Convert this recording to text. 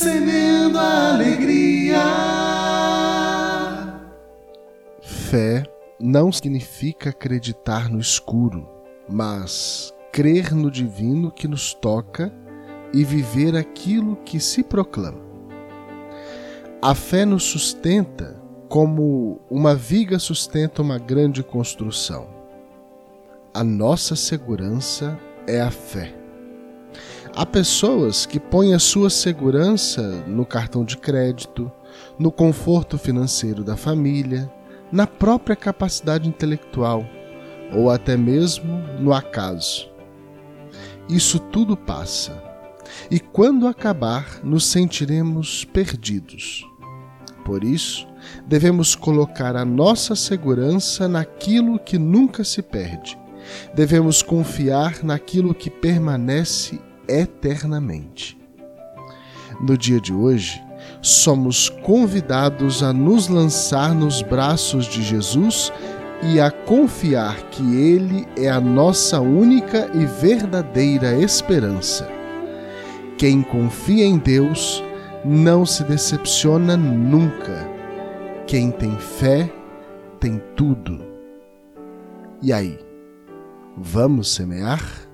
Semeando a alegria. Fé não significa acreditar no escuro, mas crer no divino que nos toca e viver aquilo que se proclama. A fé nos sustenta como uma viga sustenta uma grande construção. A nossa segurança é a fé. Há pessoas que põem a sua segurança no cartão de crédito, no conforto financeiro da família, na própria capacidade intelectual ou até mesmo no acaso. Isso tudo passa, e quando acabar, nos sentiremos perdidos. Por isso, devemos colocar a nossa segurança naquilo que nunca se perde. Devemos confiar naquilo que permanece eternamente. No dia de hoje, somos convidados a nos lançar nos braços de Jesus e a confiar que Ele é a nossa única e verdadeira esperança. Quem confia em Deus não se decepciona nunca. Quem tem fé tem tudo. E aí, vamos semear?